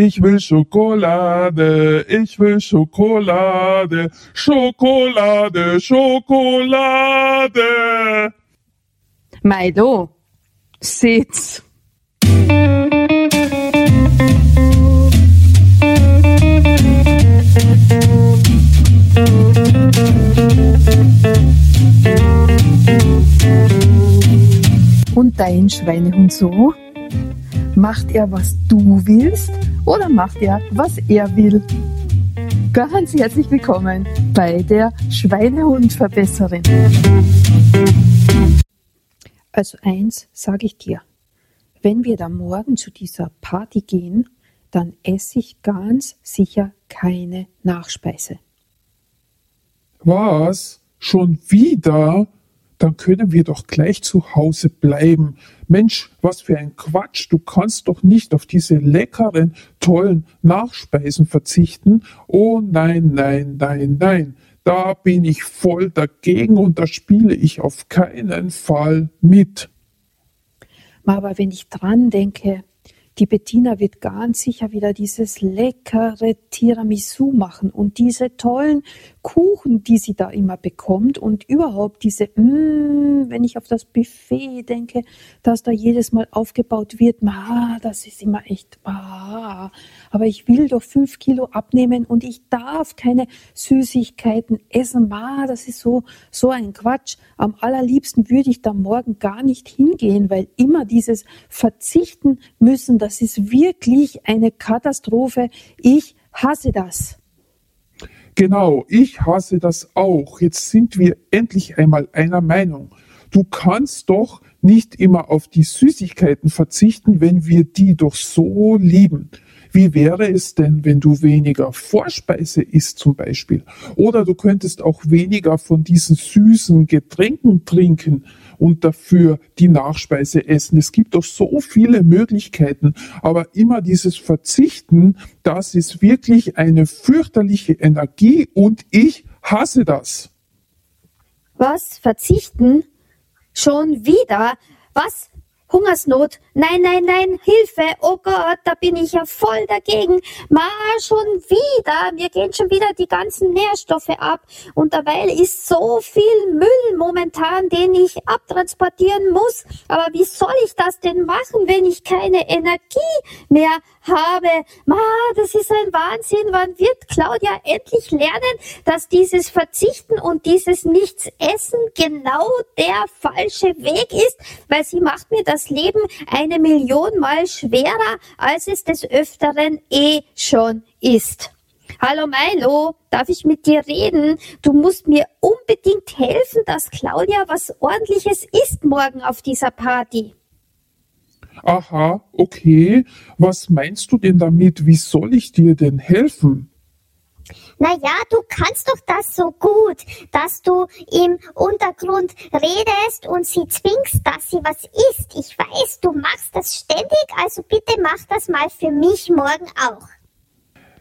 Ich will Schokolade, ich will Schokolade, Schokolade, Schokolade. Milo, sitz. Und dein Schweinehund so? Macht er, was du willst oder macht er, was er will? Ganz herzlich willkommen bei der Schweinehundverbesserin. Also eins sage ich dir, wenn wir da morgen zu dieser Party gehen, dann esse ich ganz sicher keine Nachspeise. Was? Schon wieder? Dann können wir doch gleich zu Hause bleiben. Mensch, was für ein Quatsch. Du kannst doch nicht auf diese leckeren, tollen Nachspeisen verzichten. Oh nein, nein, nein, nein. Da bin ich voll dagegen und da spiele ich auf keinen Fall mit. Aber wenn ich dran denke, die Bettina wird ganz sicher wieder dieses leckere Tiramisu machen und diese tollen Kuchen, die sie da immer bekommt und überhaupt diese, mm, wenn ich auf das Buffet denke, das da jedes Mal aufgebaut wird, ma, das ist immer echt, ah, aber ich will doch fünf Kilo abnehmen und ich darf keine Süßigkeiten essen, ma, das ist so, so ein Quatsch. Am allerliebsten würde ich da morgen gar nicht hingehen, weil immer dieses Verzichten müssen, das ist wirklich eine Katastrophe. Ich hasse das. Genau, ich hasse das auch. Jetzt sind wir endlich einmal einer Meinung. Du kannst doch nicht immer auf die Süßigkeiten verzichten, wenn wir die doch so lieben. Wie wäre es denn, wenn du weniger Vorspeise isst zum Beispiel? Oder du könntest auch weniger von diesen süßen Getränken trinken und dafür die Nachspeise essen. Es gibt doch so viele Möglichkeiten, aber immer dieses Verzichten, das ist wirklich eine fürchterliche Energie und ich hasse das. Was? Verzichten? Schon wieder? Was? Hungersnot. Nein, nein, nein, Hilfe. Oh Gott, da bin ich ja voll dagegen. Ma, schon wieder. Mir gehen schon wieder die ganzen Nährstoffe ab. Und dabei ist so viel Müll momentan, den ich abtransportieren muss. Aber wie soll ich das denn machen, wenn ich keine Energie mehr habe? Ma, das ist ein Wahnsinn. Wann wird Claudia endlich lernen, dass dieses Verzichten und dieses Nichtsessen genau der falsche Weg ist? Weil sie macht mir das das Leben eine Million Mal schwerer, als es des Öfteren eh schon ist. Hallo Milo, darf ich mit dir reden? Du musst mir unbedingt helfen, dass Claudia was ordentliches isst morgen auf dieser Party. Aha, okay. Was meinst du denn damit? Wie soll ich dir denn helfen? Naja, du kannst doch das so gut, dass du im Untergrund redest und sie zwingst, dass sie was isst. Ich weiß, du machst das ständig, also bitte mach das mal für mich morgen auch.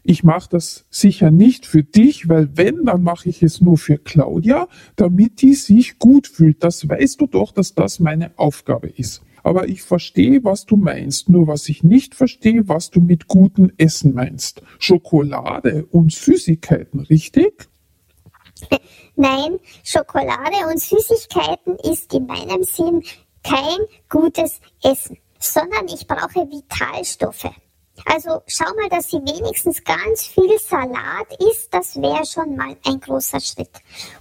Ich mache das sicher nicht für dich, weil wenn, dann mache ich es nur für Claudia, damit die sich gut fühlt. Das weißt du doch, dass das meine Aufgabe ist aber ich verstehe, was du meinst. Nur was ich nicht verstehe, was du mit gutem Essen meinst. Schokolade und Süßigkeiten, richtig? Nein, Schokolade und Süßigkeiten ist in meinem Sinn kein gutes Essen, sondern ich brauche Vitalstoffe. Also schau mal, dass sie wenigstens ganz viel Salat isst, das wäre schon mal ein großer Schritt.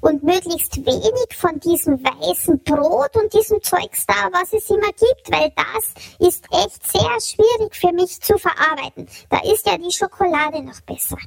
Und möglichst wenig von diesem weißen Brot und diesem Zeugs da, was es immer gibt, weil das ist echt sehr schwierig für mich zu verarbeiten. Da ist ja die Schokolade noch besser.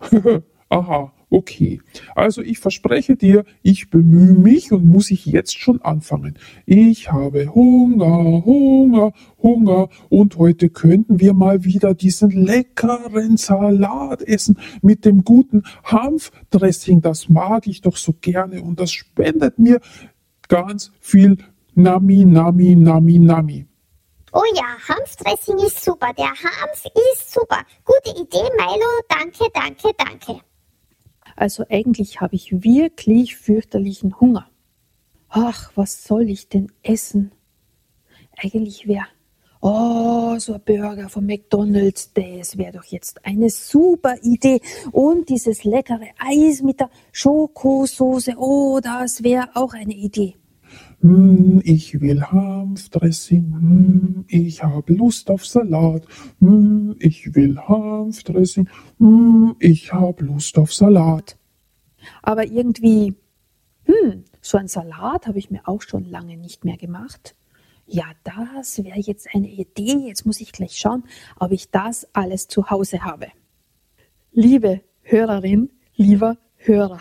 Aha, okay. Also ich verspreche dir, ich bemühe mich und muss ich jetzt schon anfangen. Ich habe Hunger, Hunger, Hunger und heute könnten wir mal wieder diesen leckeren Salat essen mit dem guten Hanfdressing. Das mag ich doch so gerne und das spendet mir ganz viel Nami, Nami, Nami, Nami. Oh ja, Hanfdressing ist super. Der Hanf ist super. Gute Idee, Milo. Danke, danke, danke. Also eigentlich habe ich wirklich fürchterlichen Hunger. Ach, was soll ich denn essen? Eigentlich wäre Oh, so ein Burger von McDonald's, das wäre doch jetzt eine super Idee. Und dieses leckere Eis mit der Schokosoße, oh, das wäre auch eine Idee. Hm, ich will Hanfdressing, hm, ich habe Lust auf Salat. Hm, ich will Hanfdressing, hm, ich habe Lust auf Salat. Aber irgendwie, hm, so ein Salat habe ich mir auch schon lange nicht mehr gemacht. Ja, das wäre jetzt eine Idee. Jetzt muss ich gleich schauen, ob ich das alles zu Hause habe. Liebe Hörerin, lieber Hörer,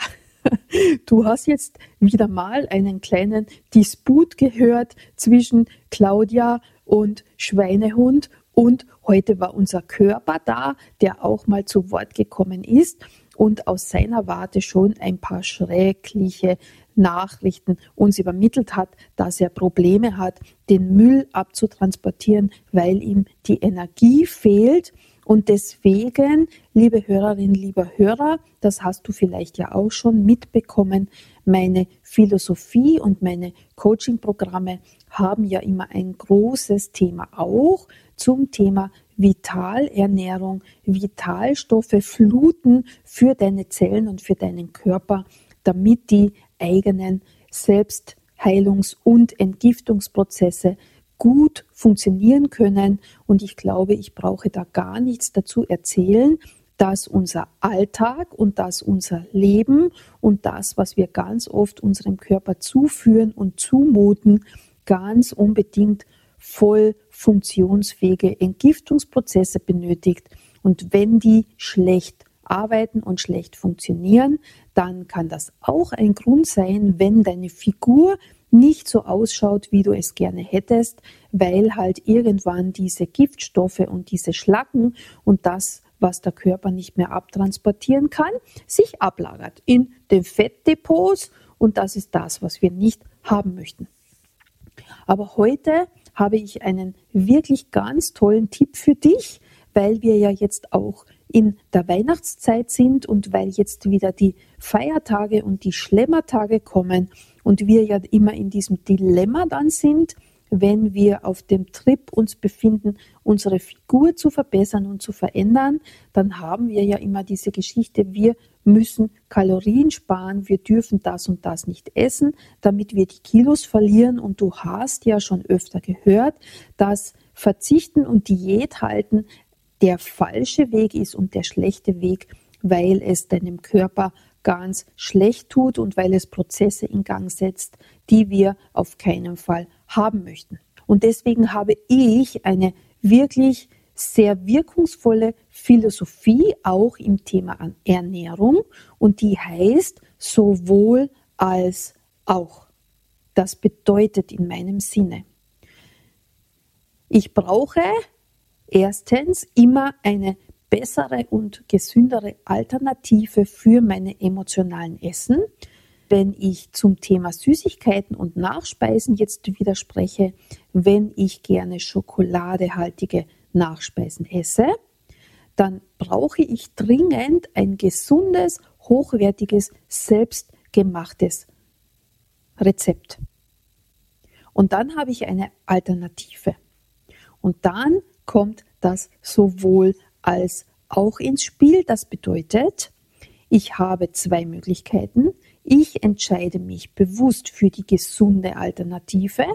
du hast jetzt wieder mal einen kleinen Disput gehört zwischen Claudia und Schweinehund und heute war unser Körper da, der auch mal zu Wort gekommen ist und aus seiner Warte schon ein paar schreckliche Nachrichten uns übermittelt hat, dass er Probleme hat, den Müll abzutransportieren, weil ihm die Energie fehlt. Und deswegen, liebe Hörerinnen, lieber Hörer, das hast du vielleicht ja auch schon mitbekommen, meine Philosophie und meine Coaching-Programme haben ja immer ein großes Thema auch zum Thema Vitalernährung, Vitalstoffe fluten für deine Zellen und für deinen Körper, damit die eigenen Selbstheilungs- und Entgiftungsprozesse gut funktionieren können. Und ich glaube, ich brauche da gar nichts dazu erzählen, dass unser Alltag und dass unser Leben und das, was wir ganz oft unserem Körper zuführen und zumuten, ganz unbedingt voll funktionsfähige Entgiftungsprozesse benötigt. Und wenn die schlecht arbeiten und schlecht funktionieren, dann kann das auch ein Grund sein, wenn deine Figur nicht so ausschaut, wie du es gerne hättest, weil halt irgendwann diese Giftstoffe und diese Schlacken und das, was der Körper nicht mehr abtransportieren kann, sich ablagert in den Fettdepots und das ist das, was wir nicht haben möchten. Aber heute habe ich einen wirklich ganz tollen Tipp für dich, weil wir ja jetzt auch in der Weihnachtszeit sind und weil jetzt wieder die Feiertage und die Schlemmertage kommen und wir ja immer in diesem Dilemma dann sind, wenn wir auf dem Trip uns befinden, unsere Figur zu verbessern und zu verändern, dann haben wir ja immer diese Geschichte, wir müssen Kalorien sparen, wir dürfen das und das nicht essen, damit wir die Kilos verlieren. Und du hast ja schon öfter gehört, dass Verzichten und Diät halten der falsche Weg ist und der schlechte Weg, weil es deinem Körper ganz schlecht tut und weil es Prozesse in Gang setzt, die wir auf keinen Fall haben möchten. Und deswegen habe ich eine wirklich sehr wirkungsvolle Philosophie auch im Thema Ernährung und die heißt sowohl als auch. Das bedeutet in meinem Sinne, ich brauche erstens immer eine bessere und gesündere Alternative für meine emotionalen Essen. Wenn ich zum Thema Süßigkeiten und Nachspeisen jetzt widerspreche, wenn ich gerne schokoladehaltige Nachspeisen esse, dann brauche ich dringend ein gesundes, hochwertiges, selbstgemachtes Rezept. Und dann habe ich eine Alternative. Und dann kommt das sowohl als auch ins Spiel. Das bedeutet, ich habe zwei Möglichkeiten. Ich entscheide mich bewusst für die gesunde Alternative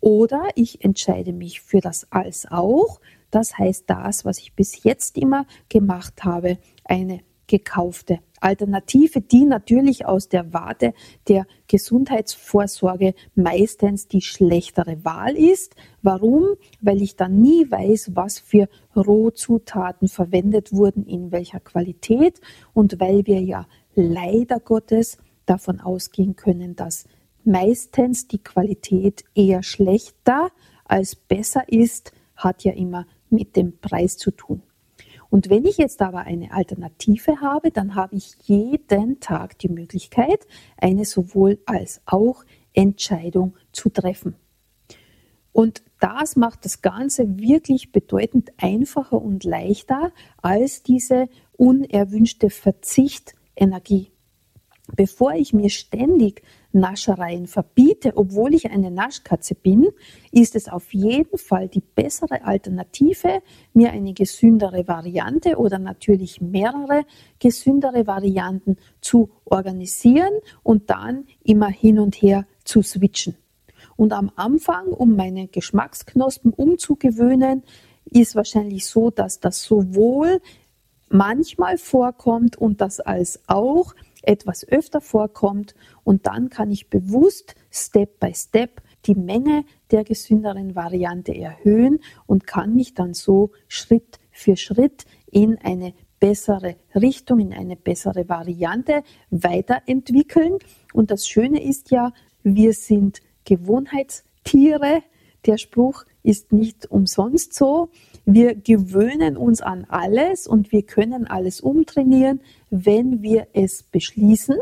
oder ich entscheide mich für das als auch. Das heißt das, was ich bis jetzt immer gemacht habe, eine gekaufte Alternative, die natürlich aus der Warte der Gesundheitsvorsorge meistens die schlechtere Wahl ist. Warum? Weil ich dann nie weiß, was für Rohzutaten verwendet wurden, in welcher Qualität und weil wir ja leider Gottes davon ausgehen können, dass meistens die Qualität eher schlechter als besser ist, hat ja immer mit dem Preis zu tun. Und wenn ich jetzt aber eine Alternative habe, dann habe ich jeden Tag die Möglichkeit, eine sowohl als auch Entscheidung zu treffen. Und das macht das Ganze wirklich bedeutend einfacher und leichter als diese unerwünschte Verzicht-Energie. Bevor ich mir ständig Naschereien verbiete, obwohl ich eine Naschkatze bin, ist es auf jeden Fall die bessere Alternative, mir eine gesündere Variante oder natürlich mehrere gesündere Varianten zu organisieren und dann immer hin und her zu switchen. Und am Anfang, um meine Geschmacksknospen umzugewöhnen, ist wahrscheinlich so, dass das sowohl manchmal vorkommt und das als auch etwas öfter vorkommt. Und dann kann ich bewusst Step by Step die Menge der gesünderen Variante erhöhen und kann mich dann so Schritt für Schritt in eine bessere Richtung, in eine bessere Variante weiterentwickeln. Und das Schöne ist ja, wir sind Gewohnheitstiere. Der Spruch ist nicht umsonst so. Wir gewöhnen uns an alles und wir können alles umtrainieren, wenn wir es beschließen,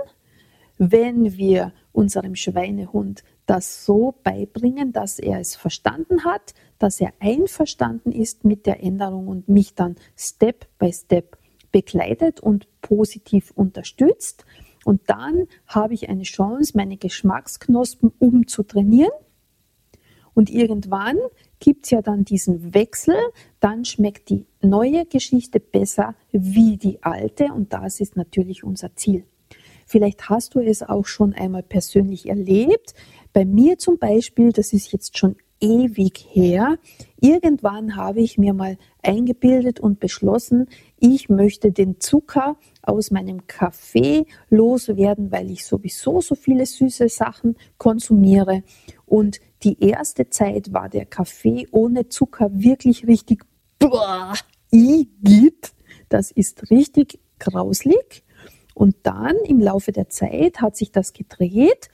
wenn wir unserem Schweinehund das so beibringen, dass er es verstanden hat, dass er einverstanden ist mit der Änderung und mich dann Step by Step begleitet und positiv unterstützt. Und dann habe ich eine Chance, meine Geschmacksknospen umzutrainieren. Und irgendwann gibt es ja dann diesen Wechsel, dann schmeckt die neue Geschichte besser wie die alte und das ist natürlich unser Ziel. Vielleicht hast du es auch schon einmal persönlich erlebt. Bei mir zum Beispiel, das ist jetzt schon ewig her. Irgendwann habe ich mir mal eingebildet und beschlossen, ich möchte den Zucker aus meinem Kaffee loswerden, weil ich sowieso so viele süße Sachen konsumiere. Und die erste Zeit war der Kaffee ohne Zucker wirklich richtig boah, igitt. Das ist richtig grauslig. Und dann im Laufe der Zeit hat sich das gedreht.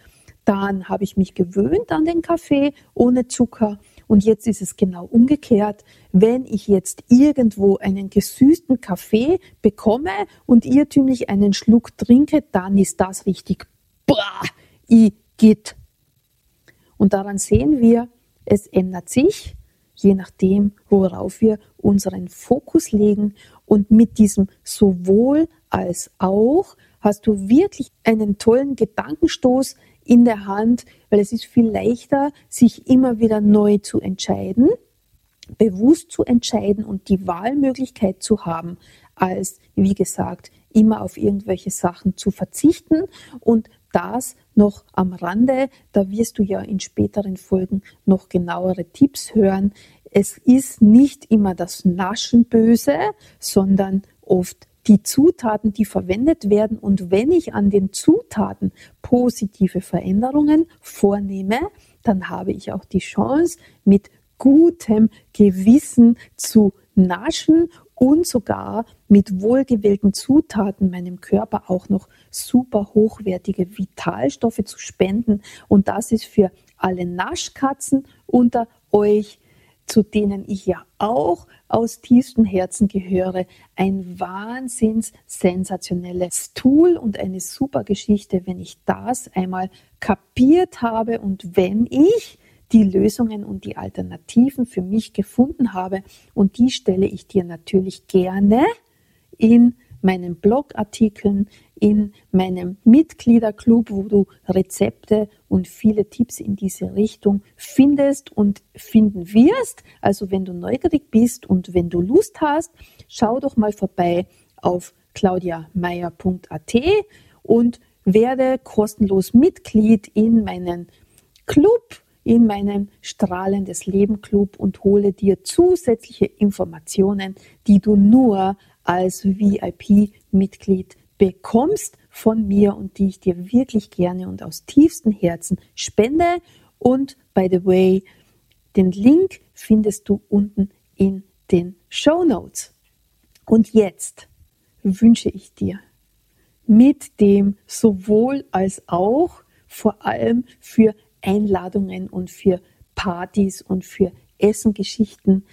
Dann habe ich mich gewöhnt an den Kaffee ohne Zucker. Und jetzt ist es genau umgekehrt. Wenn ich jetzt irgendwo einen gesüßten Kaffee bekomme und irrtümlich einen Schluck trinke, dann ist das richtig, boah, igitt. Und daran sehen wir, es ändert sich, je nachdem, worauf wir unseren Fokus legen. Und mit diesem sowohl als auch hast du wirklich einen tollen Gedankenstoß in der Hand, weil es ist viel leichter, sich immer wieder neu zu entscheiden, bewusst zu entscheiden und die Wahlmöglichkeit zu haben, als, wie gesagt, immer auf irgendwelche Sachen zu verzichten und das noch am Rande, da wirst du ja in späteren Folgen noch genauere Tipps hören. Es ist nicht immer das Naschen böse, sondern oft die Zutaten, die verwendet werden. Und wenn ich an den Zutaten positive Veränderungen vornehme, dann habe ich auch die Chance, mit gutem Gewissen zu naschen und sogar mit wohlgewählten Zutaten meinem Körper auch noch super hochwertige Vitalstoffe zu spenden. Und das ist für alle Naschkatzen unter euch, zu denen ich ja auch aus tiefstem Herzen gehöre, ein wahnsinns sensationelles Tool und eine super Geschichte, wenn ich das einmal kapiert habe und wenn ich die Lösungen und die Alternativen für mich gefunden habe. Und die stelle ich dir natürlich gerne in meinen Blogartikeln, in meinem Mitgliederclub, wo du Rezepte und viele Tipps in diese Richtung findest und finden wirst. Also wenn du neugierig bist und wenn du Lust hast, schau doch mal vorbei auf claudiameier.at und werde kostenlos Mitglied in meinen Club in meinem Strahlendes Leben Club und hole dir zusätzliche Informationen, die du nur als VIP-Mitglied bekommst von mir und die ich dir wirklich gerne und aus tiefstem Herzen spende. Und by the way, den Link findest du unten in den Show Notes. Und jetzt wünsche ich dir mit dem sowohl als auch vor allem für Einladungen und für Partys und für Essengeschichten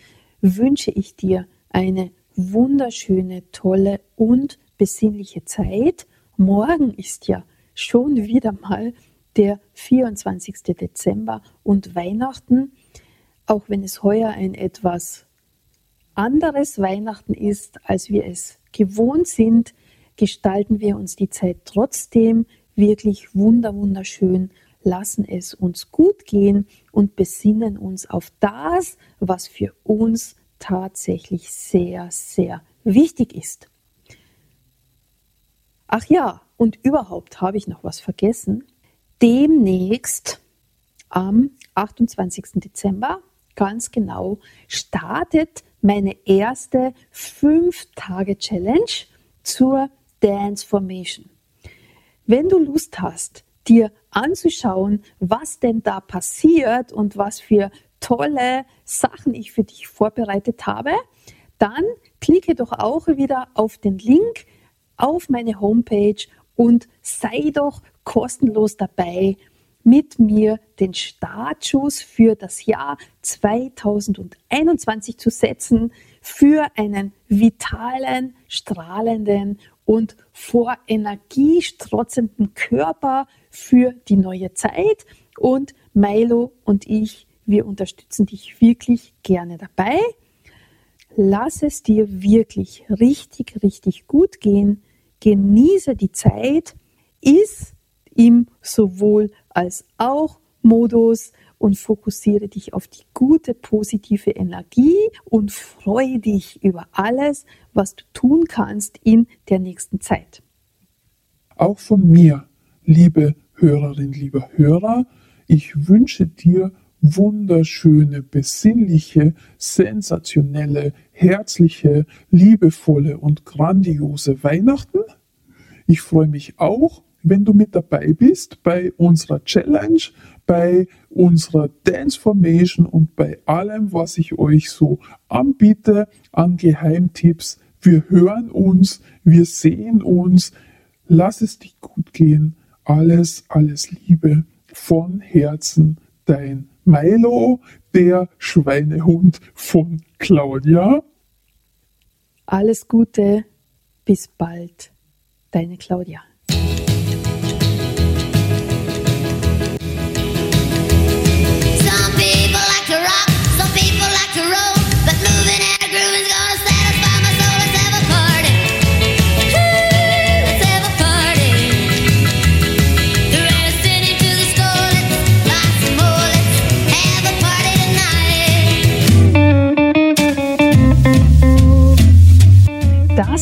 wünsche ich dir eine wunderschöne, tolle und besinnliche Zeit. Morgen ist ja schon wieder mal der 24. Dezember und Weihnachten, auch wenn es heuer ein etwas anderes Weihnachten ist, als wir es gewohnt sind, gestalten wir uns die Zeit trotzdem wirklich wunder wunderschön, lassen es uns gut gehen und besinnen uns auf das, was für uns tatsächlich sehr, sehr wichtig ist. Ach ja, und überhaupt habe ich noch was vergessen. Demnächst am 28. Dezember, ganz genau, startet meine erste 5-Tage-Challenge zur Dance Formation. Wenn du Lust hast, dir anzuschauen, was denn da passiert und was für tolle Sachen ich für dich vorbereitet habe, dann klicke doch auch wieder auf den Link auf meine Homepage und sei doch kostenlos dabei, mit mir den Startschuss für das Jahr 2021 zu setzen, für einen vitalen, strahlenden und vor Energie strotzenden Körper für die neue Zeit. Und Milo und ich, wir unterstützen dich wirklich gerne dabei. Lass es dir wirklich richtig, richtig gut gehen. Genieße die Zeit. Ist im sowohl als auch Modus und fokussiere dich auf die gute, positive Energie und freue dich über alles, was du tun kannst in der nächsten Zeit. Auch von mir, liebe Hörerin, lieber Hörer, ich wünsche dir wunderschöne, besinnliche, sensationelle, herzliche, liebevolle und grandiose Weihnachten. Ich freue mich auch, wenn du mit dabei bist bei unserer Challenge, bei unserer Dance Formation und bei allem, was ich euch so anbiete an Geheimtipps. Wir hören uns, wir sehen uns. Lass es dich gut gehen. Alles, alles Liebe von Herzen, dein Milo, der Schweinehund von Claudia. Alles Gute, bis bald, deine Claudia.